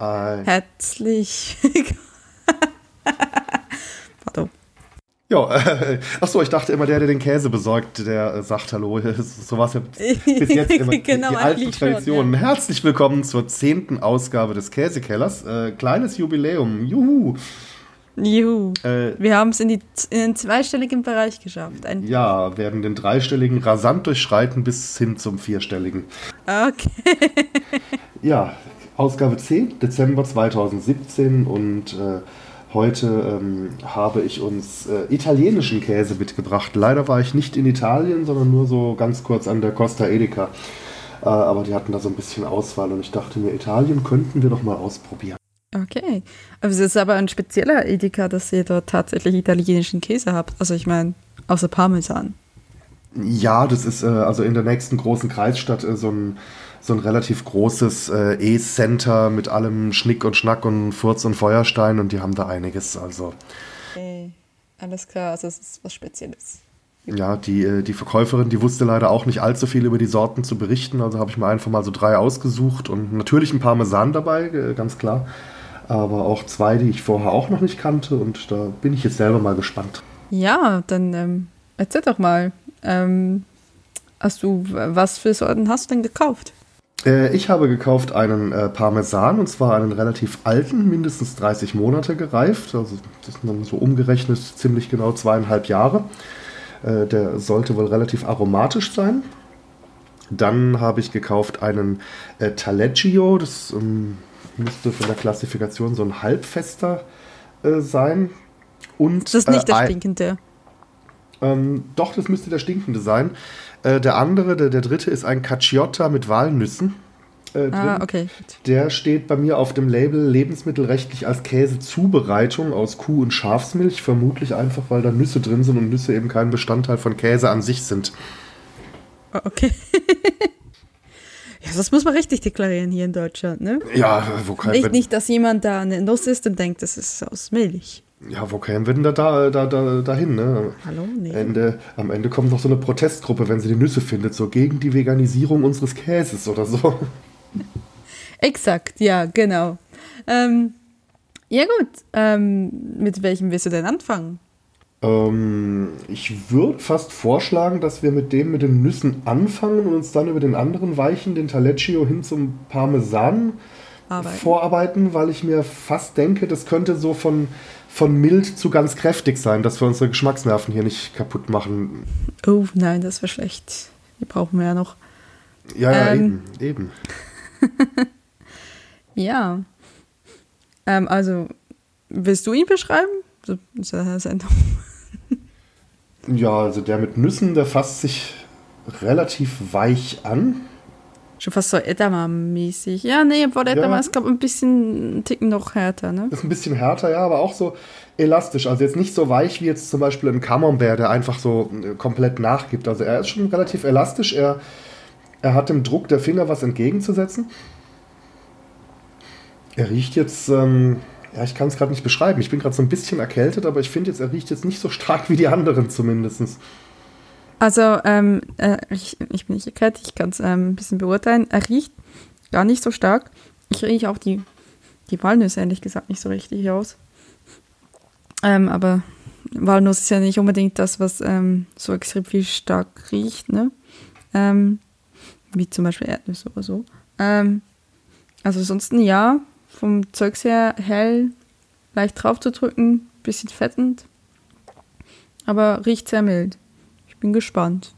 Äh, Herzlich. Pardon. ja, äh, achso, ich dachte immer, der, der den Käse besorgt, der äh, sagt Hallo. So war es ja bis jetzt immer. Genau, die alten Traditionen. Herzlich willkommen zur zehnten Ausgabe des Käsekellers. Äh, kleines Jubiläum. Juhu. Juhu. Äh, Wir haben es in, die- in den zweistelligen Bereich geschafft. Ein, ja, werden den dreistelligen rasant durchschreiten bis hin zum vierstelligen. Okay. Ja, Ausgabe 10, Dezember 2017 und äh, heute ähm, habe ich uns äh, italienischen Käse mitgebracht. Leider war ich nicht in Italien, sondern nur so ganz kurz an der Costa Edeka. Äh, aber die hatten da so ein bisschen Auswahl und ich dachte mir, Italien könnten wir doch mal ausprobieren. Okay. Aber es ist aber ein spezieller Edeka, dass ihr dort tatsächlich italienischen Käse habt. Also ich meine, außer Parmesan. Ja, das ist äh, also in der nächsten großen Kreisstadt äh, so ein so ein relativ großes äh, E-Center mit allem Schnick und Schnack und Furz und Feuerstein und die haben da einiges. Also Okay. Alles klar, also es ist was Spezielles. Ja, die, äh, die Verkäuferin, die wusste leider auch nicht allzu viel über die Sorten zu berichten. Also habe ich mir einfach mal so drei ausgesucht und natürlich ein Parmesan dabei, äh, ganz klar. Aber auch zwei, die ich vorher auch noch nicht kannte und da bin ich jetzt selber mal gespannt. Ja, dann ähm, erzähl doch mal. Ähm, hast du, was für Sorten hast du denn gekauft? Äh, ich habe gekauft einen äh, Parmesan und zwar einen relativ alten, mindestens 30 Monate gereift. Also das sind dann so umgerechnet ziemlich genau zweieinhalb Jahre. Äh, der sollte wohl relativ aromatisch sein. Dann habe ich gekauft einen äh, Taleggio. Das ähm, müsste von der Klassifikation so ein halbfester äh, sein. Und, Das ist nicht äh, der stinkende. ähm, doch, das müsste der stinkende sein. Äh, der andere, der, der dritte, ist ein Caciotta mit Walnüssen. Äh, Ah, okay. Der steht bei mir auf dem Label lebensmittelrechtlich als Käsezubereitung aus Kuh- und Schafsmilch. Vermutlich einfach, weil da Nüsse drin sind und Nüsse eben kein Bestandteil von Käse an sich sind. Ah, Okay. ja, das muss man richtig deklarieren hier in Deutschland, ne? Ja, wo kämen Nicht, nicht, dass jemand da eine Nuss isst und denkt, das ist aus Milch. Ja, wo kämen wir denn da, da, da, da dahin? Ne? Hallo? Nee. Ende, am Ende kommt noch so eine Protestgruppe, wenn sie die Nüsse findet, so gegen die Veganisierung unseres Käses oder so. Exakt, ja, genau. Ähm, ja gut, ähm, mit welchem willst du denn anfangen? Ähm, ich würde fast vorschlagen, dass wir mit dem mit den Nüssen anfangen und uns dann über den anderen weichen, den Taleggio, hin zum Parmesan Arbeiten. vorarbeiten, weil ich mir fast denke, das könnte so von, von mild zu ganz kräftig sein, dass wir unsere Geschmacksnerven hier nicht kaputt machen. Oh nein, das wäre schlecht. Die brauchen wir ja noch. Ja, ja, Ähm. eben, eben. Ja. Ähm, also, willst du ihn beschreiben? So, ist ja eine Sendung. Ja, also der mit Nüssen, der fasst sich relativ weich an. Schon fast so Edamame-mäßig. Ja, nee, obwohl Edamame Ja. ist, glaube ich, ein bisschen ein Ticken noch härter, ne? Ist ein bisschen härter, ja, aber auch so elastisch. Also jetzt nicht so weich wie jetzt zum Beispiel ein Camembert, der einfach so äh, komplett nachgibt. Also er ist schon relativ elastisch. Er, er hat dem Druck der Finger was entgegenzusetzen. Er riecht jetzt, ähm, ja, ich kann es gerade nicht beschreiben. Ich bin gerade so ein bisschen erkältet, aber ich finde jetzt, er riecht jetzt nicht so stark wie die anderen zumindest. Also, ähm, äh, ich, ich bin nicht erkältet, ich kann es ähm, ein bisschen beurteilen. Er riecht gar nicht so stark. Ich rieche auch die, die Walnüsse, ehrlich gesagt, nicht so richtig aus. Ähm, aber Walnuss ist ja nicht unbedingt das, was ähm, so extrem viel stark riecht, ne? Ähm, wie zum Beispiel Erdnüsse oder so. Ähm, also ansonsten ja, vom Zeugs her hell, leicht drauf zu drücken, bisschen fettend, aber riecht sehr mild. Ich bin gespannt.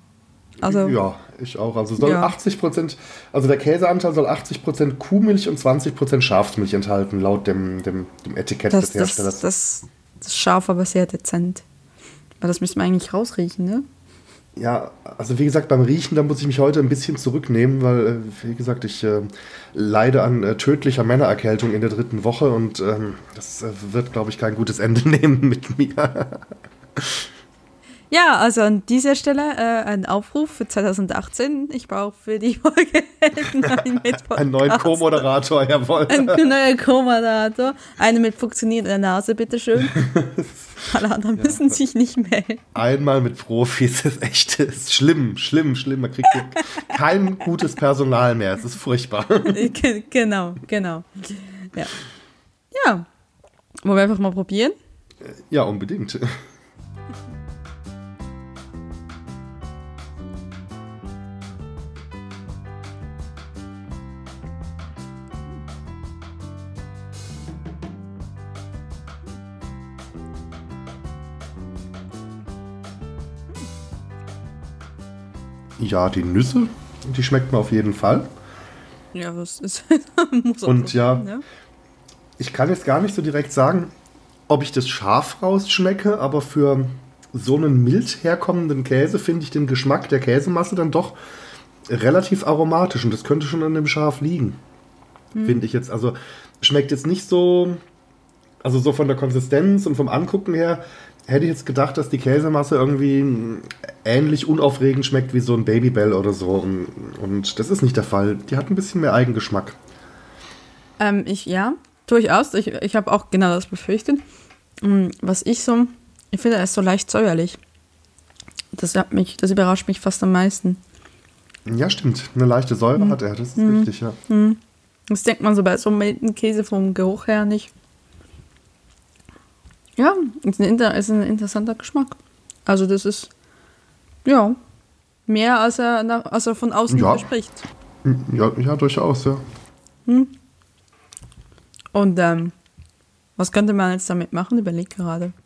Also, ja, ich auch. Also soll Ja. 80 Prozent, also der Käseanteil soll 80 Prozent Kuhmilch und 20 Prozent Schafsmilch enthalten, laut dem, dem, dem Etikett das, des das, Herstellers. das, das ist scharf, aber sehr dezent. Weil das müsste man eigentlich rausriechen, ne? Ja, also wie gesagt, beim Riechen, da muss ich mich heute ein bisschen zurücknehmen, weil, äh, wie gesagt, ich äh, leide an äh, tödlicher Männererkältung in der dritten Woche und ähm, das äh, wird, glaube ich, kein gutes Ende nehmen mit mir. Ja, also an dieser Stelle äh, ein Aufruf für 2018. Ich brauche für die Folge einen. Einen neuen Co-Moderator, jawohl. Ein neuer Co-Moderator. Eine mit funktionierender Nase, bitteschön. Alle anderen müssen sich nicht melden. Einmal mit Profis ist echt ist schlimm, schlimm, schlimm. Man kriegt kein gutes Personal mehr. Es ist furchtbar. Ge- genau, genau. ja. Ja. Wollen wir einfach mal probieren? Ja, unbedingt. Ja, die Nüsse, die schmeckt mir auf jeden Fall. Ja, das ist. muss auch Und so ja, ja, ich kann jetzt gar nicht so direkt sagen, ob ich das scharf rausschmecke, aber für so einen mild herkommenden Käse finde ich den Geschmack der Käsemasse dann doch relativ aromatisch und das könnte schon an dem Scharf liegen. Hm. Finde ich jetzt. Also schmeckt jetzt nicht so, also so von der Konsistenz und vom Angucken her hätte ich jetzt gedacht, dass die Käsemasse irgendwie ähnlich unaufregend schmeckt wie so ein Babybell oder so. Und, und das ist nicht der Fall. Die hat ein bisschen mehr Eigengeschmack. Ähm, ich, ja, durchaus. Ich, ich habe auch genau das befürchtet. Mm, was ich so, ich finde, er ist so leicht säuerlich. Das, hat mich, das überrascht mich fast am meisten. Ja, stimmt. Eine leichte Säure mhm. hat er, das ist mhm. richtig, ja. Mhm. Das denkt man so bei so milden Käse vom Geruch her nicht. Ja, ist ein, ist ein interessanter Geschmack. Also das ist, ja, mehr als er, nach, als er von außen ja. verspricht. Ja, ja, durchaus, ja. Hm. Und ähm, was könnte man jetzt damit machen? Überleg gerade.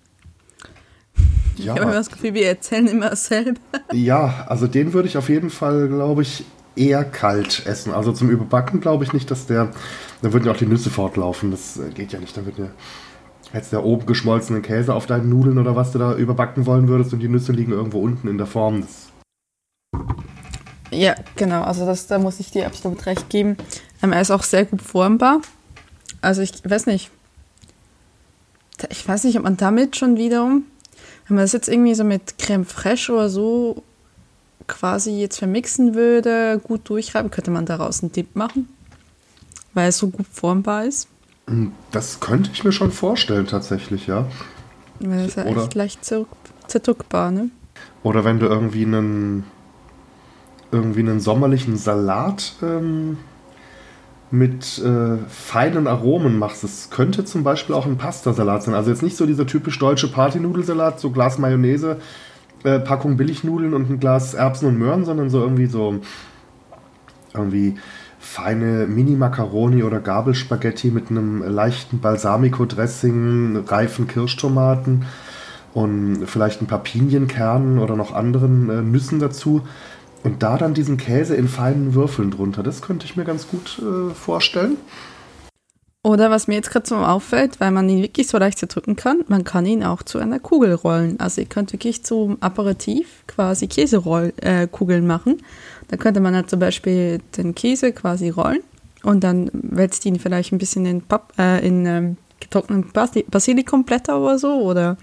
Ja. Ich habe das Gefühl, wir erzählen immer dasselbe. Ja, also den würde ich auf jeden Fall, glaube ich, eher kalt essen. Also zum Überbacken glaube ich nicht, dass der. Da würden ja auch die Nüsse fortlaufen. Das äh, geht ja nicht. Da wird ja Hättest du ja oben geschmolzenen Käse auf deinen Nudeln oder was du da überbacken wollen würdest und die Nüsse liegen irgendwo unten in der Form. Das ja, genau. Also das, da muss ich dir absolut recht geben. Ähm, er ist auch sehr gut formbar. Also ich weiß nicht. Ich weiß nicht, ob man damit schon wiederum, wenn man das jetzt irgendwie so mit Creme fraiche oder so quasi jetzt vermixen würde, gut durchreiben, könnte man daraus einen Dip machen, weil es so gut formbar ist. Das könnte ich mir schon vorstellen, tatsächlich, ja. Das ist ja Oder, echt leicht zerdrückbar, ne? Oder wenn du irgendwie einen, irgendwie einen sommerlichen Salat ähm, mit äh, feinen Aromen machst. Es könnte zum Beispiel auch ein Pastasalat sein. Also jetzt nicht so dieser typisch deutsche Partynudelsalat, so Glas Mayonnaise, äh, Packung Billignudeln und ein Glas Erbsen und Möhren, sondern so irgendwie so irgendwie feine Mini-Macaroni oder Gabelspaghetti mit einem leichten Balsamico-Dressing, reifen Kirschtomaten und vielleicht ein paar Pinienkernen oder noch anderen äh, Nüssen dazu. Und da dann diesen Käse in feinen Würfeln drunter. Das könnte ich mir ganz gut äh, vorstellen. Oder was mir jetzt gerade so auffällt, weil man ihn wirklich so leicht zerdrücken kann, man kann ihn auch zu einer Kugel rollen. Also ihr könnt wirklich zum Aperitif quasi Käsekugeln äh, machen da könnte man halt zum Beispiel den Käse quasi rollen und dann wälzt ihn vielleicht ein bisschen in, Pap äh, in ähm, getrockneten Basilikumblätter oder so oder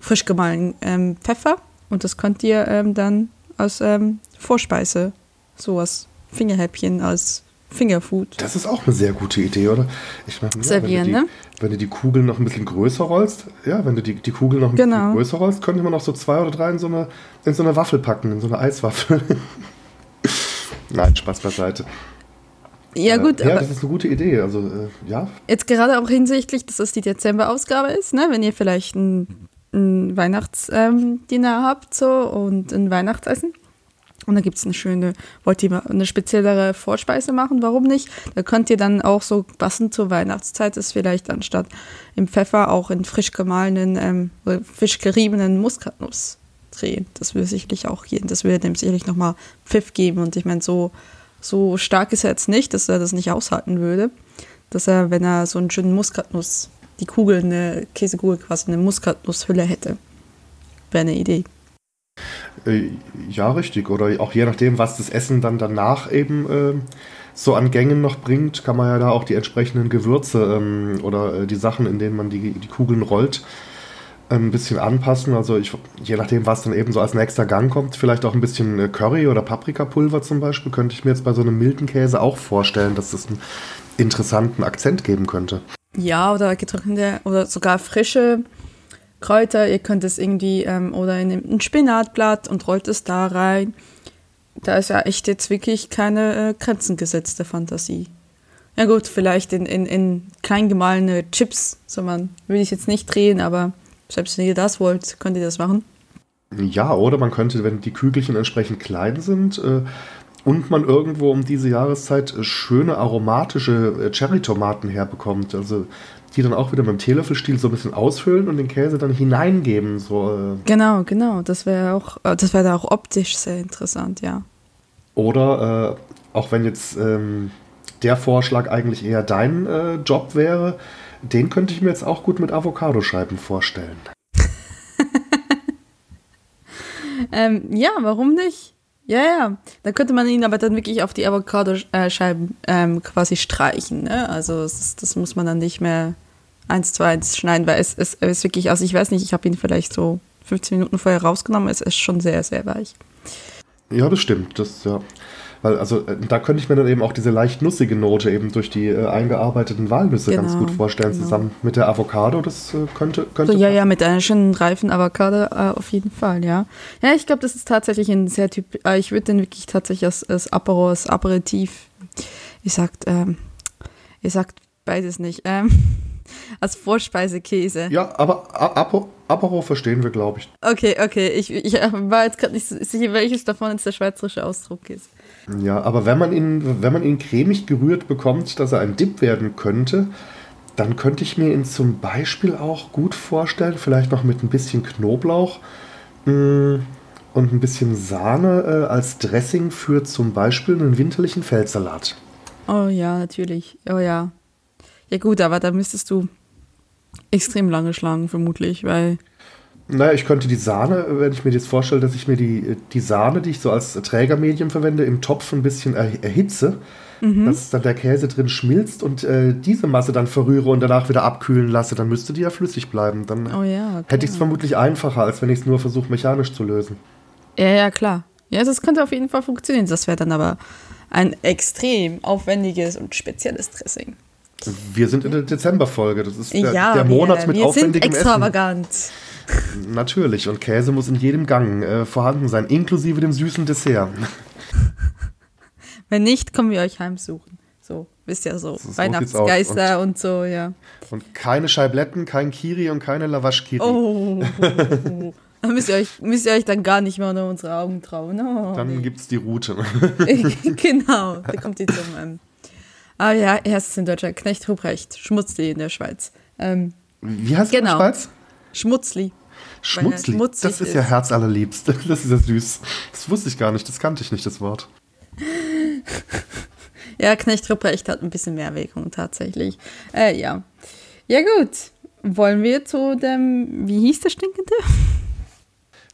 frisch gemahlenen ähm, Pfeffer. Und das könnt ihr ähm, dann als ähm, Vorspeise, so als Fingerhäppchen, als Fingerfood. Das ist auch eine sehr gute Idee, oder? Ich meine, Servieren, wenn, du die, ne? wenn du die Kugeln noch ein bisschen größer rollst, ja, wenn du die, die Kugeln noch ein genau. bisschen größer rollst, könnte man noch so zwei oder drei in so eine, in so eine Waffel packen, in so eine Eiswaffel. Nein, Spaß beiseite. Ja, äh, gut. Ja, das ist eine gute Idee. Also, äh, ja. Jetzt gerade auch hinsichtlich, dass das die Dezember-Ausgabe ist, ne? wenn ihr vielleicht ein, ein Weihnachtsdinner ähm, habt so, und ein Weihnachtsessen. Und da gibt es eine schöne, wollt ihr eine speziellere Vorspeise machen? Warum nicht? Da könnt ihr dann auch so passend zur Weihnachtszeit ist vielleicht anstatt im Pfeffer auch in frisch gemahlenen, ähm, frisch geriebenen Muskatnuss drehen. Das würde sicherlich auch gehen. Das würde dem sicherlich nochmal Pfiff geben. Und ich meine, so, so stark ist er jetzt nicht, dass er das nicht aushalten würde. Dass er, wenn er so einen schönen Muskatnuss, die Kugel, eine Käsekugel quasi eine Muskatnusshülle hätte. Wäre eine Idee. Äh, ja, richtig. Oder auch je nachdem, was das Essen dann danach eben äh, so an Gängen noch bringt, kann man ja da auch die entsprechenden Gewürze ähm, oder äh, die Sachen, in denen man die, die Kugeln rollt, ein bisschen anpassen. Also ich, je nachdem, was dann eben so als nächster Gang kommt, vielleicht auch ein bisschen äh, Curry oder Paprikapulver zum Beispiel, könnte ich mir jetzt bei so einem milden Käse auch vorstellen, dass das einen interessanten Akzent geben könnte. Ja, oder getrocknete oder sogar frische Kräuter. Ihr könnt es irgendwie ähm, oder in ein Spinatblatt und rollt es da rein. Da ist ja echt jetzt wirklich keine äh, Grenzen gesetzt der Fantasie. Ja gut, vielleicht in, in, in klein gemahlene Chips, so man will ich jetzt nicht drehen, aber selbst wenn ihr das wollt, könnt ihr das machen. Ja, oder man könnte, wenn die Kügelchen entsprechend klein sind äh, und man irgendwo um diese Jahreszeit äh, schöne aromatische äh, Cherry-Tomaten herbekommt, also die dann auch wieder mit dem Teelöffelstiel so ein bisschen ausfüllen und den Käse dann hineingeben. So, äh. Genau, genau. Das wäre auch, äh, das wäre da auch optisch sehr interessant, ja. Oder äh, auch wenn jetzt ähm, der Vorschlag eigentlich eher dein äh, Job wäre, den könnte ich mir jetzt auch gut mit Avocadoscheiben vorstellen. ähm, ja, warum nicht? Ja, ja. Da könnte man ihn aber dann wirklich auf die Avocado-Scheiben ähm, quasi streichen. Ne? Also das, das, muss man dann nicht mehr eins zu eins schneiden, weil es, es, es ist wirklich, also ich weiß nicht, ich habe ihn vielleicht so 15 Minuten vorher rausgenommen, es ist schon sehr, sehr weich. Ja, das stimmt. Das, ja. Weil, also, äh, da könnte ich mir dann eben auch diese leicht nussige Note eben durch die äh, eingearbeiteten Walnüsse genau, ganz gut vorstellen, genau. zusammen mit der Avocado. Das äh, könnte, könnte. So, ja, ja, mit einer schönen reifen Avocado äh, auf jeden Fall, ja. Ja, ich glaube, das ist tatsächlich ein sehr typ. Äh, ich würde den wirklich tatsächlich als, als Apero, als Aperitif. Ich sagt, ähm, ihr sagt beides nicht. Ähm, als Vorspeisekäse. Ja, aber Apo, Apero verstehen wir, glaube ich. Okay, okay. Ich, ich war jetzt gerade nicht sicher, welches davon jetzt der schweizerische Ausdruck ist. Ja, aber wenn man ihn, wenn man ihn cremig gerührt bekommt, dass er ein Dip werden könnte, dann könnte ich mir ihn zum Beispiel auch gut vorstellen, vielleicht noch mit ein bisschen Knoblauch mm, und ein bisschen Sahne äh, als Dressing für zum Beispiel einen winterlichen Feldsalat. Oh ja, natürlich. Oh ja. Ja gut, aber da müsstest du extrem lange schlagen, vermutlich, weil naja, ich könnte die Sahne, wenn ich mir jetzt vorstelle, dass ich mir die, die Sahne, die ich so als Trägermedium verwende, im Topf ein bisschen erhitze, mhm. dass dann der Käse drin schmilzt und äh, diese Masse dann verrühre und danach wieder abkühlen lasse, dann müsste die ja flüssig bleiben. Dann oh ja, hätte ich es vermutlich einfacher, als wenn ich es nur versuche, mechanisch zu lösen. Ja, ja, klar. Ja, das könnte auf jeden Fall funktionieren. Das wäre dann aber ein extrem aufwendiges und spezielles Dressing. Wir sind in der Dezemberfolge. Das ist der, ja, der Monat wir, mit wir aufwendigem sind extravagant. Essen. Natürlich, und Käse muss in jedem Gang äh, vorhanden sein, inklusive dem süßen Dessert. Wenn nicht, kommen wir euch heimsuchen. So, wisst ja so. so Weihnachtsgeister und, und, so, ja. Und keine Scheibletten, kein Kiri und keine Lavash-Kiri. Oh, Da müsst ihr, euch, müsst ihr euch dann gar nicht mehr unter unsere Augen trauen. Oh, dann nee. gibt es die Route. genau, da kommt die zum. Ähm, ah ja, erstes in Deutschland. Knecht Ruprecht, Schmutzli in der Schweiz. Ähm, Wie heißt genau. in der Schweiz? Schmutzli. Schmutzli, das ist, ist ja herzallerliebst. Das ist ja süß. Das wusste ich gar nicht, das kannte ich nicht, das Wort. ja, Knecht Ruprecht hat ein bisschen mehr Wirkung tatsächlich. Äh, ja. Ja, gut. Wollen wir zu dem, wie hieß der Stinkende?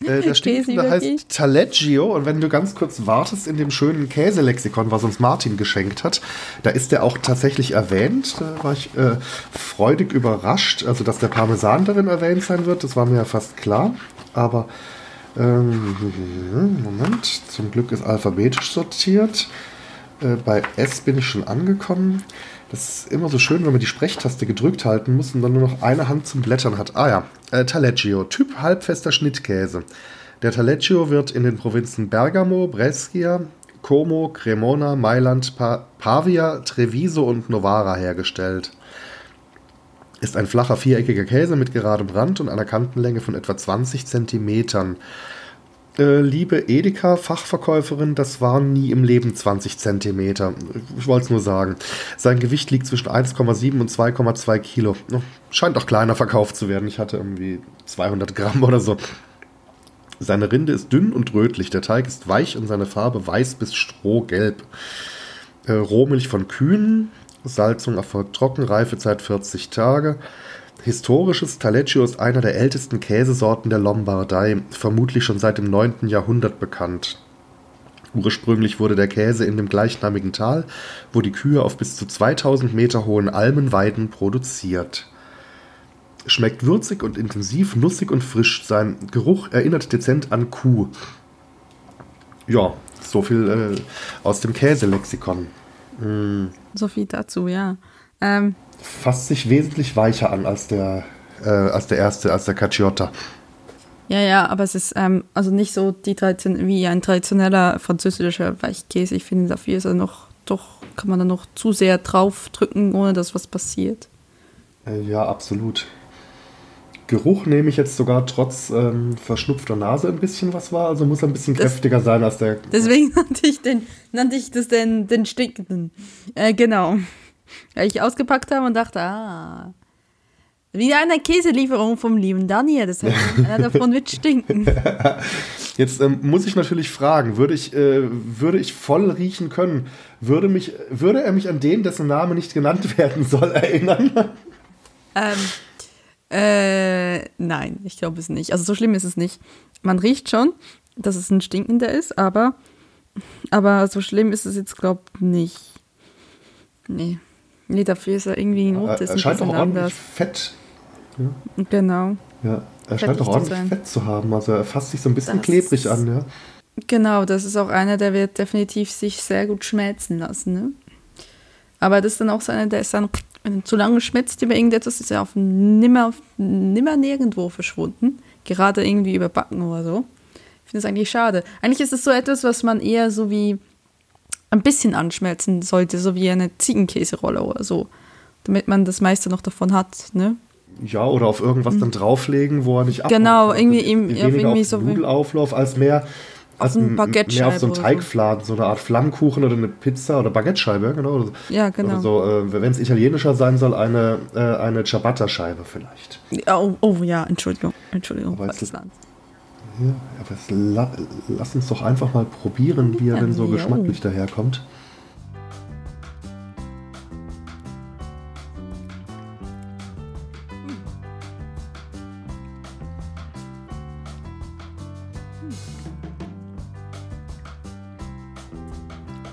Äh, der Stinkende heißt Taleggio und wenn du ganz kurz wartest in dem schönen Käselexikon, was uns Martin geschenkt hat, da ist der auch tatsächlich erwähnt. Da war ich äh, freudig überrascht, also dass der Parmesan darin erwähnt sein wird, das war mir ja fast klar. Aber ähm, Moment, zum Glück ist alphabetisch sortiert. Äh, bei S bin ich schon angekommen. Das ist immer so schön, wenn man die Sprechtaste gedrückt halten muss und dann nur noch eine Hand zum Blättern hat. Ah ja, äh, Taleggio, Typ halbfester Schnittkäse. Der Taleggio wird in den Provinzen Bergamo, Brescia, Como, Cremona, Mailand, pa Pavia, Treviso und Novara hergestellt. Ist ein flacher viereckiger Käse mit geradem Rand und einer Kantenlänge von etwa 20 Zentimetern. Äh, liebe Edeka-Fachverkäuferin, das waren nie im Leben 20 Zentimeter. Ich wollte es nur sagen. Sein Gewicht liegt zwischen 1,7 und 2,2 Kilo. Scheint auch kleiner verkauft zu werden. Ich hatte irgendwie 200 Gramm oder so. Seine Rinde ist dünn und rötlich. Der Teig ist weich und seine Farbe weiß bis strohgelb. Äh, Rohmilch von Kühen. Salzung erfolgt trocken. Reifezeit 40 Tage. Historisches Taleggio ist einer der ältesten Käsesorten der Lombardei, vermutlich schon seit dem 9. Jahrhundert bekannt. Ursprünglich wurde der Käse in dem gleichnamigen Tal, wo die Kühe auf bis zu 2000 Meter hohen Almenweiden produziert. Schmeckt würzig und intensiv, nussig und frisch. Sein Geruch erinnert dezent an Kuh. Ja, so viel äh, aus dem Käselexikon. Mm. So viel dazu, ja. Ähm, fasst sich wesentlich weicher an als der, äh, als der erste, als der Caciotta. Ja, ja, aber es ist ähm, also nicht so die Tradition wie ein traditioneller französischer Weichkäse. Ich finde, dafür ist er noch doch kann man dann noch zu sehr drauf drücken, ohne dass was passiert. Äh, ja, absolut. Geruch nehme ich jetzt sogar trotz ähm, verschnupfter Nase ein bisschen was wahr, also muss er ein bisschen Das- kräftiger sein als der. Deswegen nannte ich, den, nannte ich das den, den Stinkenden. Äh, genau. Weil ich ausgepackt habe und dachte, ah. Wieder eine Käselieferung vom lieben Daniel. Das heißt, einer davon wird stinken. Jetzt ähm, muss ich natürlich fragen, würde ich, äh, würde ich voll riechen können, würde, mich, würde er mich an den, dessen Name nicht genannt werden soll, erinnern? Ähm, äh, nein, ich glaube es nicht. Also so schlimm ist es nicht. Man riecht schon, dass es ein stinkender ist, aber, aber so schlimm ist es jetzt, glaube ich, nicht. Nee. Nee, dafür ist er irgendwie Not, ist er ein scheint bisschen ordentlich anders. Fett. Genau. Ja, er scheint zu ordentlich sein. Fett zu haben. Also er fasst sich so ein bisschen Das- klebrig an, ja. Genau, das ist auch einer, der wird definitiv sich sehr gut schmelzen lassen. Ne? Aber das ist dann auch so einer, der ist dann, zu lange schmelzt über irgendetwas, ist er auf nimmer, auf nimmer nirgendwo verschwunden. Gerade irgendwie überbacken oder so. Ich finde es eigentlich schade. Eigentlich ist es so etwas, was man eher so wie ein bisschen anschmelzen sollte, so wie eine Ziegenkäserolle oder so. Damit man das meiste noch davon hat, ne? Ja, oder auf irgendwas dann drauflegen, wo er nicht. Mhm. Genau, Also irgendwie ihm- weniger irgendwie auf so Nudelauflauf als mehr als eine m- mehr auf so einen. Teigfladen, so eine Art Flammkuchen oder eine Pizza oder Baguette-Scheibe, genau. Oder, Ja, genau. oder so, äh, wenn es italienischer sein soll, eine, äh, eine Ciabatta-Scheibe vielleicht. Oh, oh ja, Entschuldigung, Entschuldigung. Aber es falsches ist- Land. Ja, aber la, lass uns doch einfach mal probieren, wie er Ja, denn so jo. geschmacklich daherkommt.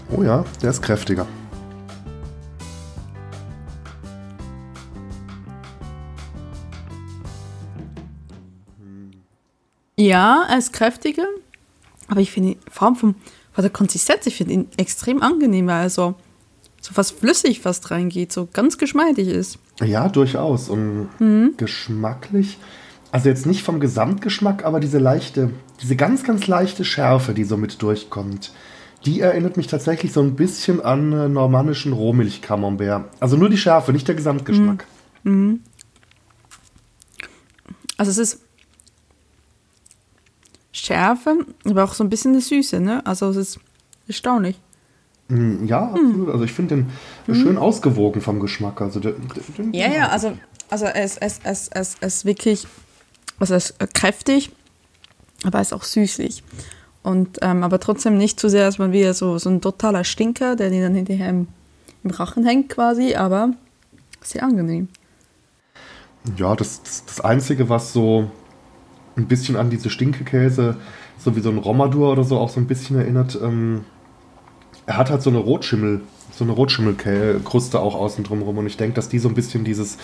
Oh ja, der ist kräftiger. Ja, er ist kräftiger, aber ich finde, ihn- vor allem vom, von der Konsistenz, ich finde ihn extrem angenehm, weil er so, so fast flüssig fast reingeht, so ganz geschmeidig ist. Ja, durchaus. Und Mhm. geschmacklich, also jetzt nicht vom Gesamtgeschmack, aber diese leichte, diese ganz, ganz leichte Schärfe, die so mit durchkommt, die erinnert mich tatsächlich so ein bisschen an äh, normannischen Rohmilch-Camembert. Also nur die Schärfe, nicht der Gesamtgeschmack. Also es ist Schärfe, aber auch so ein bisschen eine Süße, ne? Also es ist erstaunlich. Mm, Ja, absolut. Also ich finde den schön ausgewogen vom Geschmack. Also der, den- Ja, ja, also, also es, es, es, es, es ist wirklich, also es ist kräftig, aber es ist auch süßlich. Und, ähm, aber trotzdem nicht zu sehr, dass man wieder so, so ein totaler Stinker, der dir dann hinterher im, im Rachen hängt quasi, aber sehr angenehm. Ja, das, das, das Einzige, was so ein bisschen an diese Stinkekäse, so wie so ein Romadur oder so auch so ein bisschen erinnert, ähm, er hat halt so eine Rotschimmel, so eine Rotschimmelkruste auch außen drum rum und ich denke, dass die so ein bisschen dieses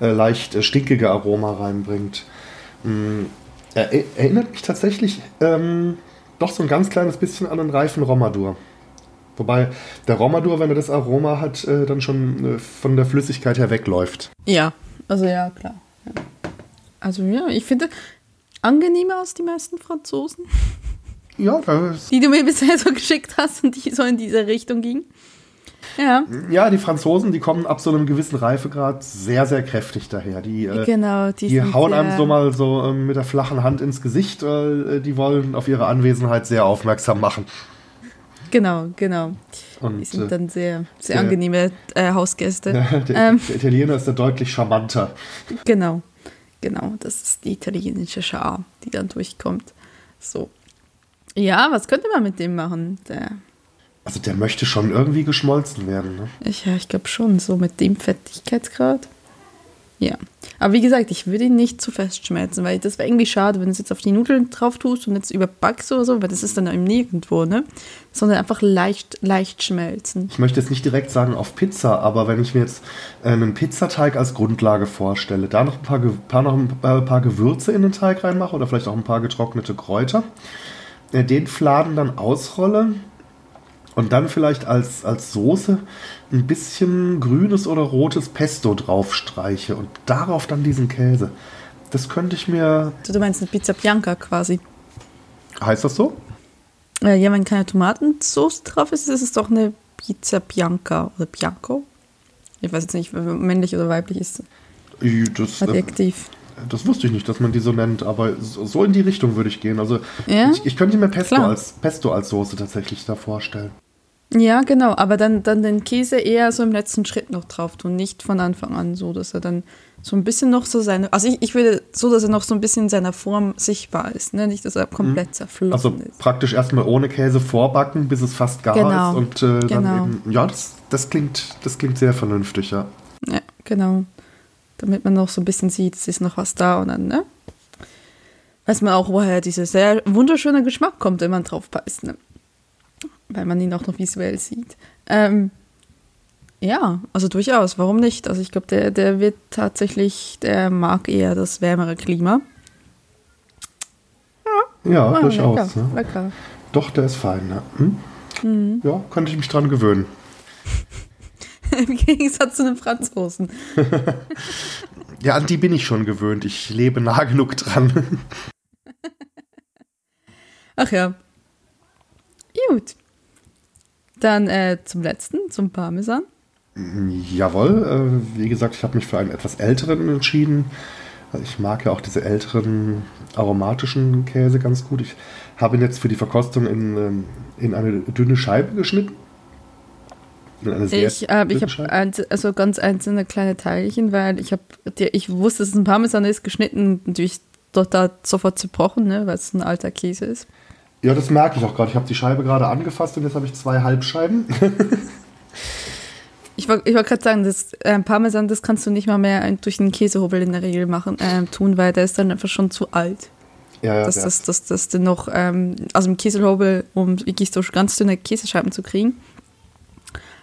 äh, leicht äh, stinkige Aroma reinbringt. Mm, er er erinnert mich tatsächlich ähm, doch so ein ganz kleines bisschen an einen reifen Romadur. Wobei der Romadur, wenn er das Aroma hat, äh, dann schon äh, von der Flüssigkeit her wegläuft. Ja, also ja, klar. Ja. Also ja, ich finde angenehmer als die meisten Franzosen, Ja, das die du mir bisher so geschickt hast und die so in diese Richtung gingen. Ja, Ja, die Franzosen, die kommen ab so einem gewissen Reifegrad sehr, sehr kräftig daher. Die, äh, genau. Die, die hauen einem so mal so ähm, mit der flachen Hand ins Gesicht. Äh, die wollen auf ihre Anwesenheit sehr aufmerksam machen. Genau, genau. Die Und sind äh, dann sehr, sehr der- angenehme äh, Hausgäste. der, ähm. der Italiener ist da deutlich charmanter. Genau, genau. Das ist die italienische Schar, die dann durchkommt. So. Ja, was könnte man mit dem machen? Der, Also der möchte schon irgendwie geschmolzen werden. Ne? ich, ja, ich glaube schon, so mit dem Fettigkeitsgrad. Ja. Aber wie gesagt, ich würde ihn nicht zu fest schmelzen, weil das wäre irgendwie schade, wenn du es jetzt auf die Nudeln drauf tust und jetzt überbackst oder so, weil das ist dann eben nirgendwo, ne? Sondern einfach leicht, leicht schmelzen. Ich möchte jetzt nicht direkt sagen auf Pizza, aber wenn ich mir jetzt äh, einen Pizzateig als Grundlage vorstelle, da noch ein paar, paar, noch ein paar Gewürze in den Teig reinmache oder vielleicht auch ein paar getrocknete Kräuter, äh, den Fladen dann ausrolle und dann vielleicht als, als Soße ein bisschen grünes oder rotes Pesto drauf streiche und darauf dann diesen Käse. Das könnte ich mir. Du meinst eine Pizza Bianca quasi. Heißt das so? Äh, ja, wenn keine Tomatensauce drauf ist, ist es doch eine Pizza Bianca oder Bianco. Ich weiß jetzt nicht, männlich oder weiblich ist. Das, Adjektiv. Das wusste ich nicht, dass man die so nennt, aber so in die Richtung würde ich gehen. Also ja? ich, ich, könnte mir Pesto als, Pesto als Soße tatsächlich da vorstellen. Ja, genau, aber dann, dann den Käse eher so im letzten Schritt noch drauf tun, nicht von Anfang an so, dass er dann so ein bisschen noch so seine, also ich, ich würde so, dass er noch so ein bisschen in seiner Form sichtbar ist, ne? nicht, dass er komplett mhm. zerflossen also ist. Also praktisch erstmal ohne Käse vorbacken, bis es fast gar genau. ist und äh, genau. dann eben, ja, das, das, klingt, das klingt sehr vernünftig, ja. Ja, genau damit man noch so ein bisschen sieht, es ist noch was da und dann, ne? Weiß man auch, woher dieser sehr wunderschöne Geschmack kommt, wenn man drauf beißt, ne? Weil man ihn auch noch visuell sieht. Ähm, ja, also durchaus, warum nicht? Also ich glaube, der, der wird tatsächlich, der mag eher das wärmere Klima. Ja, ja ah, durchaus. Lecker, ne? lecker. Doch, der ist fein, ne? Hm? Mhm. Ja, könnte ich mich dran gewöhnen. Im Gegensatz zu einem Franzosen. ja, an die bin ich schon gewöhnt. Ich lebe nah genug dran. Ach ja. Gut. Dann äh, zum letzten, zum Parmesan. Jawohl, äh, wie gesagt, ich habe mich für einen etwas älteren entschieden. Ich mag ja auch diese älteren aromatischen Käse ganz gut. Ich habe ihn jetzt für die Verkostung in, ähm, in eine dünne Scheibe geschnitten ich äh, ich habe also ganz einzelne kleine Teilchen, weil ich habe, ich wusste, dass es ein Parmesan ist, geschnitten, natürlich dort da sofort zerbrochen, ne, weil es ein alter Käse ist. Ja, das merke ich auch gerade. Ich habe die Scheibe gerade angefasst und jetzt habe ich zwei Halbscheiben. ich wollte wollt gerade sagen, das äh, Parmesan, das kannst du nicht mal mehr durch einen Käsehobel in der Regel machen, äh, tun, weil der ist dann einfach schon zu alt. Ja, ja, dass, das, das, das, das noch ähm, aus dem Käsehobel, um wirklich so ganz dünne Käsescheiben zu kriegen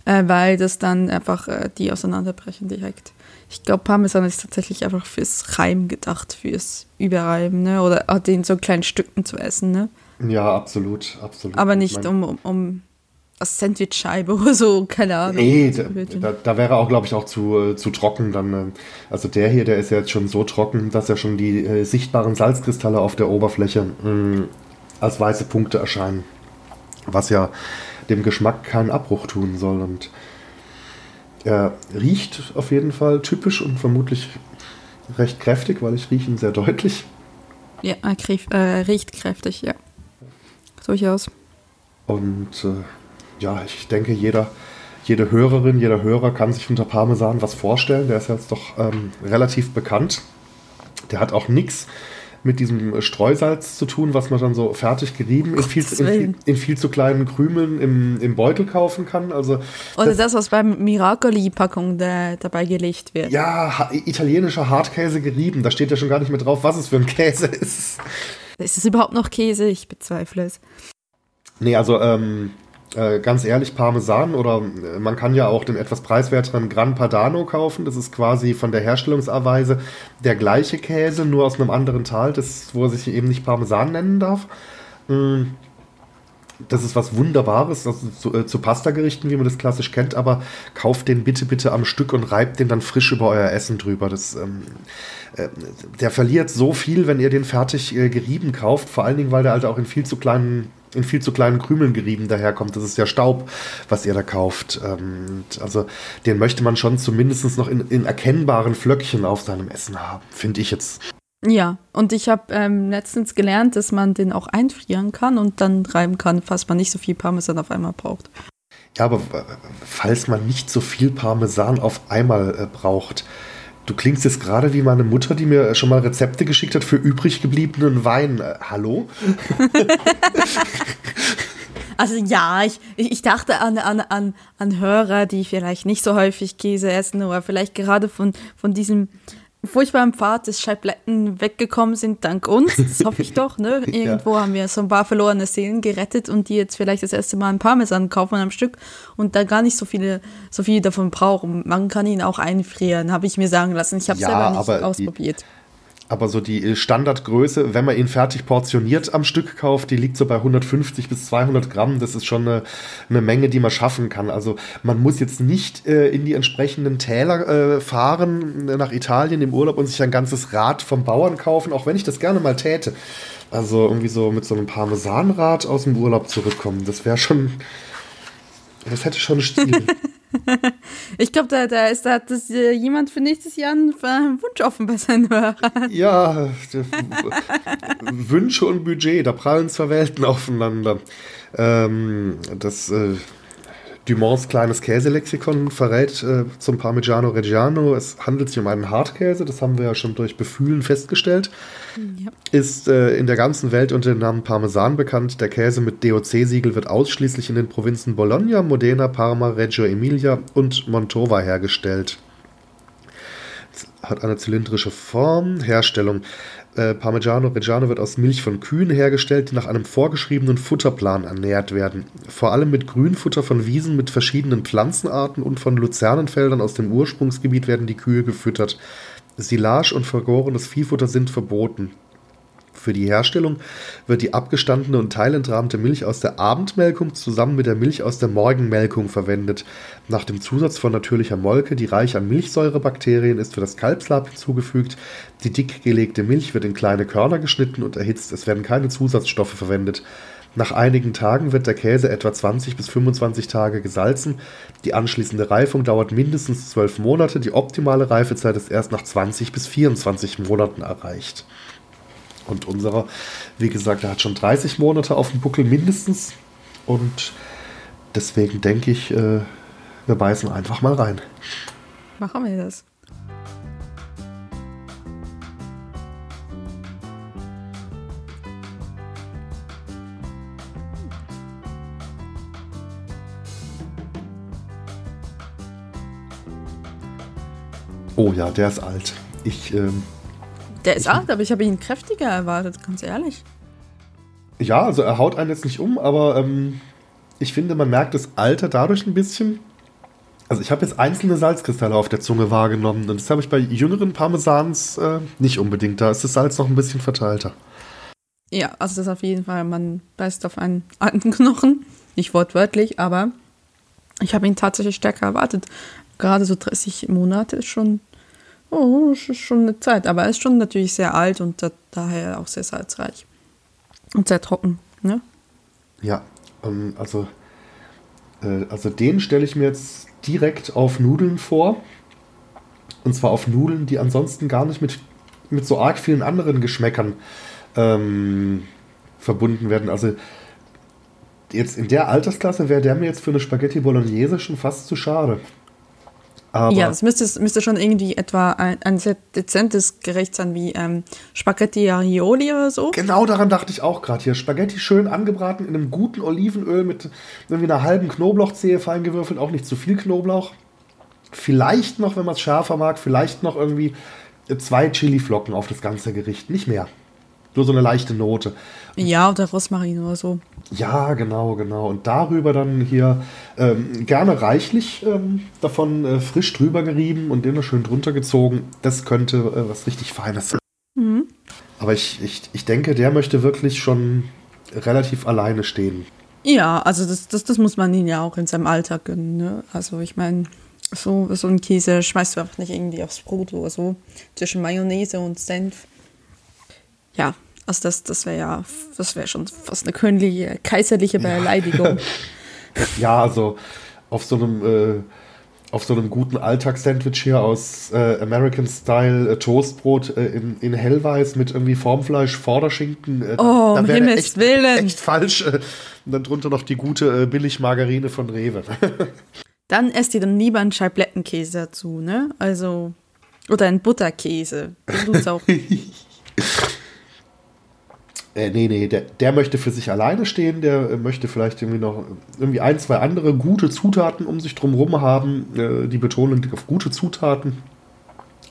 äh, weil das dann einfach äh, die auseinanderbrechen direkt. Ich glaube, Parmesan ist tatsächlich einfach fürs Reim gedacht, fürs Überreiben, ne? Oder den so kleinen Stücken zu essen, ne? Ja, absolut, absolut. Aber nicht um, um, um als Sandwichscheibe oder so, keine Ahnung. Nee, da, da, wäre auch, glaube ich, auch zu, äh, zu trocken dann. Äh, also der hier, der ist ja jetzt schon so trocken, dass ja schon die äh, sichtbaren Salzkristalle auf der Oberfläche mh, mm, als weiße Punkte erscheinen. Was ja dem Geschmack keinen Abbruch tun soll. Und er riecht auf jeden Fall typisch und vermutlich recht kräftig, weil ich rieche ihn sehr deutlich. Ja, er äh, riecht kräftig, ja. Durchaus. Und äh, ja, ich denke, jeder, jede Hörerin, jeder Hörer kann sich unter Parmesan was vorstellen. Der ist jetzt doch ähm, relativ bekannt. Der hat auch nichts mit diesem Streusalz zu tun, was man dann so fertig gerieben in viel, in viel, in viel, zu kleinen Krümeln im, im Beutel kaufen kann. Also Oder das, das was beim Miracoli-Packung dabei gelegt wird. Ja, ha italienischer Hartkäse gerieben. Da steht ja schon gar nicht mehr drauf, was es für ein Käse ist. Ist es überhaupt noch Käse? Ich bezweifle es. Nee, also ähm, äh, ganz ehrlich, Parmesan oder äh, man kann ja auch den etwas preiswerteren Gran Padano kaufen. Das ist quasi von der Herstellungsweise der gleiche Käse, nur aus einem anderen Tal, das, wo er sich eben nicht Parmesan nennen darf. Mm, das ist was Wunderbares also zu, äh, zu Pasta-Gerichten, wie man das klassisch kennt, aber kauft den bitte, bitte am Stück und reibt den dann frisch über euer Essen drüber. Das, ähm, äh, der verliert so viel, wenn ihr den fertig äh, gerieben kauft, vor allen Dingen, weil der halt auch in viel zu kleinen in viel zu kleinen Krümeln gerieben daherkommt. Das ist ja Staub, was ihr da kauft. Ähm, also den möchte man schon zumindest noch in, in erkennbaren Flöckchen auf seinem Essen haben, finde ich jetzt. Ja, und ich habe ähm, letztens gelernt, dass man den auch einfrieren kann und dann reiben kann, falls man nicht so viel Parmesan auf einmal braucht. Ja, aber falls man nicht so viel Parmesan auf einmal äh, braucht, Du klingst jetzt gerade wie meine Mutter, die mir schon mal Rezepte geschickt hat für übrig gebliebenen Wein. Äh, hallo? Also ja, ich, ich dachte an, an, an, an Hörer, die vielleicht nicht so häufig Käse essen oder vielleicht gerade von, von diesem furchtbaren Pfad des Scheibletten weggekommen sind, dank uns. Das hoffe ich doch, ne? Irgendwo ja. haben wir so ein paar verlorene Seelen gerettet und die jetzt vielleicht das erste Mal ein Parmesan kaufen am Stück und da gar nicht so viele, so viel davon brauchen. Man kann ihn auch einfrieren, habe ich mir sagen lassen. Ich habe es ja, selber nicht ausprobiert. Die aber so die äh, Standardgröße, wenn man ihn fertig portioniert am Stück kauft, die liegt so bei 150 bis 200 Gramm. Das ist schon eine, eine Menge, die man schaffen kann. Also man muss jetzt nicht äh, in die entsprechenden Täler äh, fahren nach Italien im Urlaub und sich ein ganzes Rad vom Bauern kaufen, auch wenn ich das gerne mal täte. Also irgendwie so mit so einem Parmesanrad aus dem Urlaub zurückkommen. Das wäre schon, Das hätte schon Stil. ich glaube, da, da ist da hat das, äh, jemand für nächstes Jahr einen äh, Wunsch offen bei seinen Hörern. Ja, Wünsche und Budget, da prallen zwei Welten aufeinander. Ähm, das äh, Dumonts kleines Käselexikon verrät äh, zum Parmigiano Reggiano, es handelt sich um einen Hartkäse, das haben wir ja schon durch Befühlen festgestellt. Ja. Ist äh, in der ganzen Welt unter dem Namen Parmesan bekannt. Der Käse mit DOC-Siegel wird ausschließlich in den Provinzen Bologna, Modena, Parma, Reggio Emilia und Montova hergestellt. Es hat eine zylindrische Form. Herstellung. Äh, Parmigiano Reggiano wird aus Milch von Kühen hergestellt, die nach einem vorgeschriebenen Futterplan ernährt werden. Vor allem mit Grünfutter von Wiesen mit verschiedenen Pflanzenarten und von Luzernenfeldern aus dem Ursprungsgebiet werden die Kühe gefüttert. Silage und vergorenes Viehfutter sind verboten. Für die Herstellung wird die abgestandene und teilentrahmte Milch aus der Abendmelkung zusammen mit der Milch aus der Morgenmelkung verwendet. Nach dem Zusatz von natürlicher Molke, die reich an Milchsäurebakterien ist, wird das Kalbslab hinzugefügt. Die dick gelegte Milch wird in kleine Körner geschnitten und erhitzt. Es werden keine Zusatzstoffe verwendet. Nach einigen Tagen wird der Käse etwa 20 bis 25 Tage gesalzen. Die anschließende Reifung dauert mindestens 12 Monate. Die optimale Reifezeit ist erst nach 20 bis 24 Monaten erreicht. Und unserer, wie gesagt, der hat schon 30 Monate auf dem Buckel mindestens. Und deswegen denke ich, äh, wir beißen einfach mal rein. Machen wir das. Oh ja, der ist alt. Ich ähm, der ist alt, aber ich habe ihn kräftiger erwartet, ganz ehrlich. Ja, also er haut einen jetzt nicht um, aber ähm, ich finde, man merkt das Alter dadurch ein bisschen. Also ich habe jetzt einzelne Salzkristalle auf der Zunge wahrgenommen und das habe ich bei jüngeren Parmesans äh, nicht unbedingt. Da ist das Salz noch ein bisschen verteilter. Ja, also das auf jeden Fall, man beißt auf einen alten Knochen. Nicht wortwörtlich, aber ich habe ihn tatsächlich stärker erwartet. Gerade so 30 Monate ist schon Oh, das ist schon eine Zeit, aber er ist schon natürlich sehr alt und da, daher auch sehr salzreich. Und sehr trocken, ne? Ja, ähm, also, äh, also den stelle ich mir jetzt direkt auf Nudeln vor. Und zwar auf Nudeln, die ansonsten gar nicht mit, mit so arg vielen anderen Geschmäckern ähm, verbunden werden. Also jetzt in der Altersklasse wäre der mir jetzt für eine Spaghetti Bolognese schon fast zu schade. Aber ja, es müsste, müsste schon irgendwie etwa ein, ein sehr dezentes Gericht sein wie ähm, Spaghetti Aioli oder so. Genau daran dachte ich auch gerade hier. Spaghetti schön angebraten in einem guten Olivenöl mit irgendwie einer halben Knoblauchzehe fein gewürfelt, auch nicht zu viel Knoblauch. Vielleicht noch, wenn man es schärfer mag, vielleicht noch irgendwie zwei Chiliflocken auf das ganze Gericht, nicht mehr. Nur so eine leichte Note. Ja, oder Rosmarin oder so. Ja, genau, genau. Und darüber dann hier ähm, gerne reichlich ähm, davon äh, frisch drüber gerieben und den schön drunter gezogen. Das könnte äh, was richtig Feines sein. Mhm. Aber ich, ich, ich denke, der möchte wirklich schon relativ alleine stehen. Ja, also das, das, das muss man ihn ja auch in seinem Alltag gönnen. Ne? Also ich meine, so, so ein Käse schmeißt du einfach nicht irgendwie aufs Brot oder so. Zwischen Mayonnaise und Senf. Ja, also das, das wäre ja, das wäre schon fast eine königliche, kaiserliche Beleidigung. Ja, also auf so einem, äh, auf so einem guten Alltagssandwich hier aus äh, American Style äh, Toastbrot äh, in, in hellweiß mit irgendwie Formfleisch, Vorderschinken. Äh, oh, um Himmels echt, Willen. Echt falsch. Äh, und dann drunter noch die gute Billigmargarine von Rewe. dann esst ihr dann lieber einen Scheiblettenkäse dazu, ne? Also, oder einen Butterkäse. Den tut's auch. Äh, nee, nee, der, der möchte für sich alleine stehen, der äh, möchte vielleicht irgendwie noch irgendwie ein, zwei andere gute Zutaten um sich drumherum haben. Äh, die Betonung liegt auf gute Zutaten.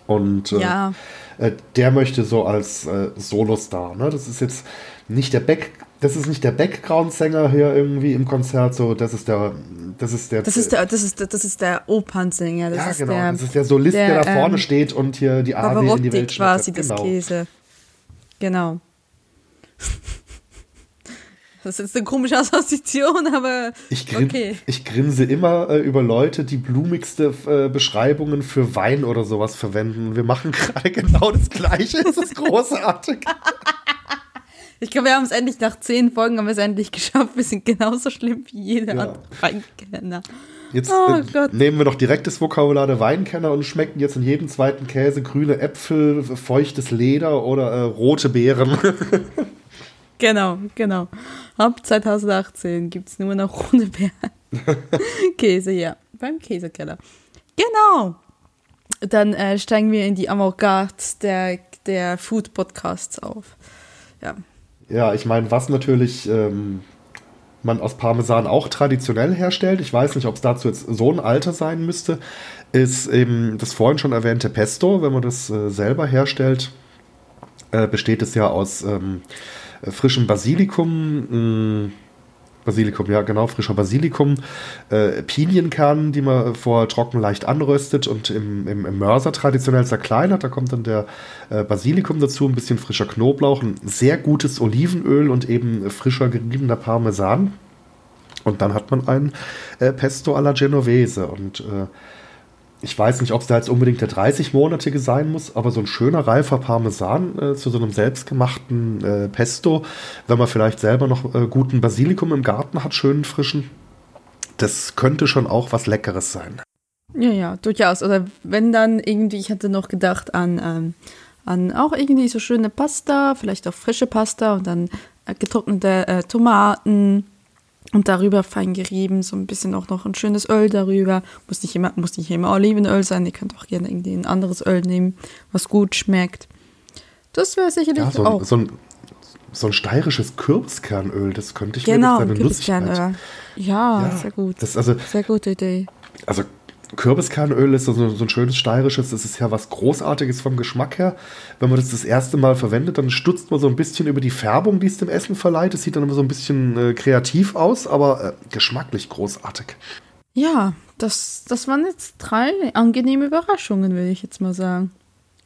Und äh, ja. äh, der möchte so als äh, Solostar. Ne? Das ist jetzt nicht der Back, das ist nicht der Background-Sänger hier irgendwie im Konzert, so das ist der, das ist der, das ist der, das ist, das ist der Opernsänger. Das ja, ist genau, der, das ist der Solist, der, der da vorne ähm, steht und hier die Arie in die Welt quasi genau. das Käse. Genau. Das ist eine komische Assoziation, aber ich grin, okay. Ich grinse immer äh, über Leute, die blumigste äh, Beschreibungen für Wein oder sowas verwenden. Wir machen gerade genau das Gleiche. Es ist großartig. Ich glaube, wir haben es endlich nach zehn Folgen haben wir es endlich geschafft. Wir sind genauso schlimm wie jeder Ja. andere Weinkenner. Jetzt Oh äh, nehmen wir doch direkt das Vokabular der Weinkenner und schmecken jetzt in jedem zweiten Käse grüne Äpfel, feuchtes Leder oder äh, rote Beeren. Genau, genau. Ab 2018 gibt es nur noch ohne. Käse, ja. Beim Käsekeller. Genau. Dann äh, steigen wir in die Avantgarde der, der Food-Podcasts auf. Ja. ja, ich meine, was natürlich ähm, man aus Parmesan auch traditionell herstellt, ich weiß nicht, ob es dazu jetzt so ein Alter sein müsste, ist eben das vorhin schon erwähnte Pesto. Wenn man das äh, selber herstellt, äh, besteht es ja aus ähm, äh, frischem Basilikum, mh, Basilikum, ja genau, frischer Basilikum, äh, Pinienkernen, die man vorher trocken leicht anröstet und im, im, im Mörser traditionell zerkleinert. Da kommt dann der äh, Basilikum dazu, ein bisschen frischer Knoblauch, ein sehr gutes Olivenöl und eben frischer geriebener Parmesan. Und dann hat man ein äh, Pesto alla Genovese. Und äh, ich weiß nicht, ob es da jetzt unbedingt der 30-monatige sein muss, aber so ein schöner, reifer Parmesan äh, zu so einem selbstgemachten äh, Pesto, wenn man vielleicht selber noch äh, guten Basilikum im Garten hat, schönen frischen, das könnte schon auch was Leckeres sein. Ja, ja, durchaus. Oder wenn dann irgendwie, ich hatte noch gedacht an, ähm, an auch irgendwie so schöne Pasta, vielleicht auch frische Pasta und dann äh, getrocknete äh, Tomaten und darüber fein gerieben, so ein bisschen auch noch ein schönes Öl darüber. Muss nicht immer, muss nicht immer Olivenöl sein, ihr könnt auch gerne irgendwie ein anderes Öl nehmen, was gut schmeckt. Das wäre sicherlich Ja, so auch. ein, so, ein, so ein steirisches Kürbiskernöl, das könnte ich genau, mir jetzt eine. Kürbiskernöl. Ja, Ja, sehr gut. Das, also, sehr gute Idee. Also Kürbiskernöl ist so, so ein schönes steirisches, das ist ja was Großartiges vom Geschmack her. Wenn man das das erste Mal verwendet, dann stutzt man so ein bisschen über die Färbung, die es dem Essen verleiht. Es sieht dann immer so ein bisschen äh, kreativ aus, aber äh, geschmacklich großartig. Ja, das, das waren jetzt drei angenehme Überraschungen, würde ich jetzt mal sagen.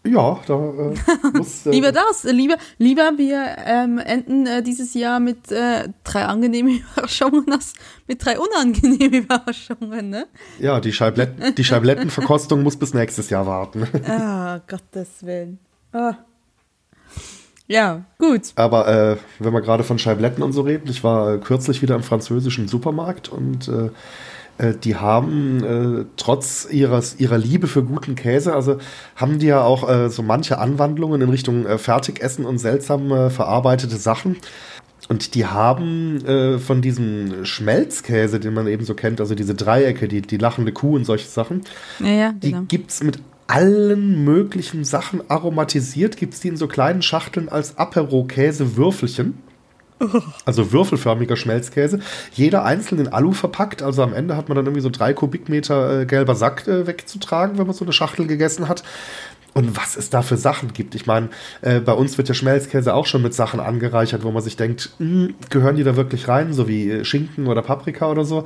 Ja, da äh, muss... Äh, Lieber das, lieber, lieber wir ähm, enden äh, dieses Jahr mit äh, drei angenehmen Überraschungen als mit drei unangenehmen Überraschungen, ne? Ja, die, Scheiblet die Scheiblettenverkostung muss bis nächstes Jahr warten. Ah, Gottes Willen. Ah. Ja, gut. Aber äh, wenn wir gerade von Scheibletten und so reden, ich war kürzlich wieder im französischen Supermarkt und äh, die haben äh, trotz ihres, ihrer Liebe für guten Käse, also haben die ja auch äh, so manche Anwandlungen in Richtung äh, Fertigessen und seltsam äh, verarbeitete Sachen. Und die haben äh, von diesem Schmelzkäse, den man eben so kennt, also diese Dreiecke, die, die lachende Kuh und solche Sachen, Ja, ja, die genau. gibt's mit allen möglichen Sachen aromatisiert, gibt's die in so kleinen Schachteln als Apero-Käse-Würfelchen. Also würfelförmiger Schmelzkäse. Jeder einzeln in Alu verpackt. Also am Ende hat man dann irgendwie so drei Kubikmeter äh, gelber Sack äh, wegzutragen, wenn man so eine Schachtel gegessen hat. Und was es da für Sachen gibt. Ich meine, äh, bei uns wird der Schmelzkäse auch schon mit Sachen angereichert, wo man sich denkt, "Hm, gehören die da wirklich rein? So wie äh, Schinken oder Paprika oder so.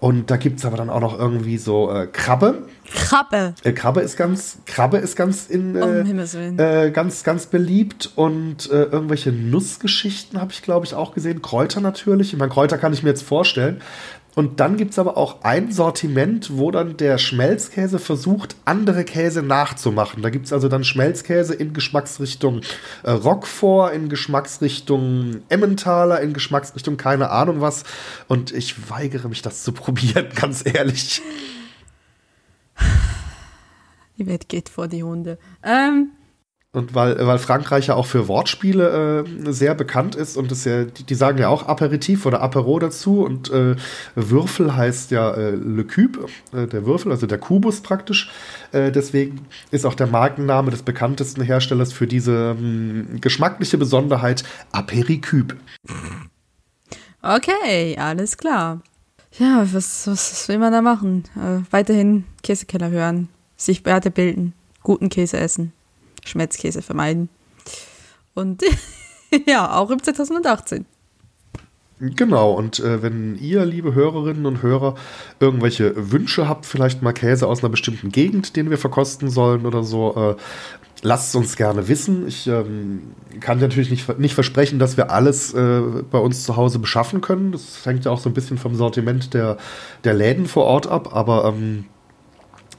Und da gibt's aber dann auch noch irgendwie so Krabbe. Krabbe. Äh, Krabbe ist ganz, Krabbe ist ganz in Um äh, Willen. äh, ganz, ganz beliebt und äh, irgendwelche Nussgeschichten habe ich, glaube ich, auch gesehen. Kräuter natürlich. Ich meine, Kräuter kann ich mir jetzt vorstellen. Und dann gibt es aber auch ein Sortiment, wo dann der Schmelzkäse versucht, andere Käse nachzumachen. Da gibt es also dann Schmelzkäse in Geschmacksrichtung äh, Roquefort, in Geschmacksrichtung Emmentaler, in Geschmacksrichtung keine Ahnung was. Und ich weigere mich, das zu probieren, ganz ehrlich. Die Welt geht vor die Hunde. Ähm, Und weil, weil Frankreich ja auch für Wortspiele äh, sehr bekannt ist und es ja, die, die sagen ja auch Aperitif oder Apero dazu und äh, Würfel heißt ja äh, Le Cube, äh, der Würfel, also der Kubus praktisch. Äh, deswegen ist auch der Markenname des bekanntesten Herstellers für diese mh, geschmackliche Besonderheit Apericube. okay, alles klar. Ja, was, was, will man da machen? Äh, weiterhin Käsekeller hören, sich weiterbilden, guten Käse essen, Schmelzkäse vermeiden. Und ja, auch im 2018. Genau, und äh, wenn ihr, liebe Hörerinnen und Hörer, irgendwelche Wünsche habt, vielleicht mal Käse aus einer bestimmten Gegend, den wir verkosten sollen oder so, äh, lasst es uns gerne wissen. Ich ähm, kann natürlich nicht, nicht versprechen, dass wir alles äh, bei uns zu Hause beschaffen können. Das hängt ja auch so ein bisschen vom Sortiment der, der Läden vor Ort ab, aber ähm,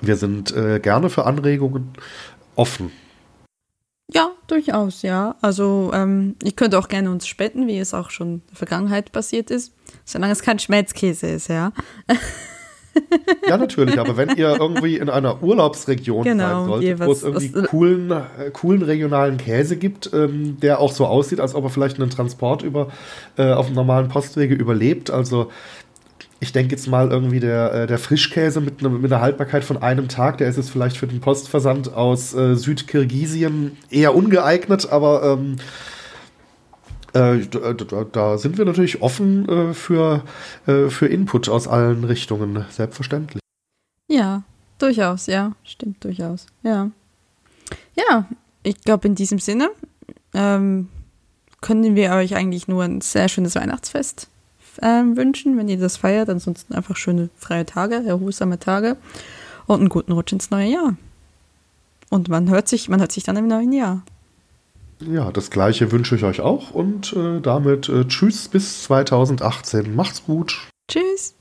wir sind äh, gerne für Anregungen offen. Ja, durchaus, ja. Also ähm, ich könnte auch gerne uns spenden, wie es auch schon in der Vergangenheit passiert ist, solange es kein Schmelzkäse ist, ja. Ja, natürlich, aber wenn ihr irgendwie in einer Urlaubsregion Genau, sein solltet, wo es irgendwie coolen, äh, coolen regionalen Käse gibt, ähm, der auch so aussieht, als ob er vielleicht einen Transport über, äh, auf dem normalen Postwege überlebt, also ich denke jetzt mal irgendwie der, äh, der Frischkäse mit, ne, mit einer Haltbarkeit von einem Tag, der ist jetzt vielleicht für den Postversand aus äh, Südkirgisien eher ungeeignet, aber ähm, äh, da, da, da sind wir natürlich offen äh, für, äh, für Input aus allen Richtungen, selbstverständlich. Ja, durchaus, ja. Stimmt durchaus. Ja. Ja, ich glaube, in diesem Sinne ähm, können wir euch eigentlich nur ein sehr schönes Weihnachtsfest ähm, wünschen, wenn ihr das feiert. Ansonsten einfach schöne freie Tage, erholsame Tage und einen guten Rutsch ins neue Jahr. Und man hört sich, man hört sich dann im neuen Jahr. Ja, das gleiche wünsche ich euch auch und äh, damit äh, tschüss bis 2018. Macht's gut. Tschüss.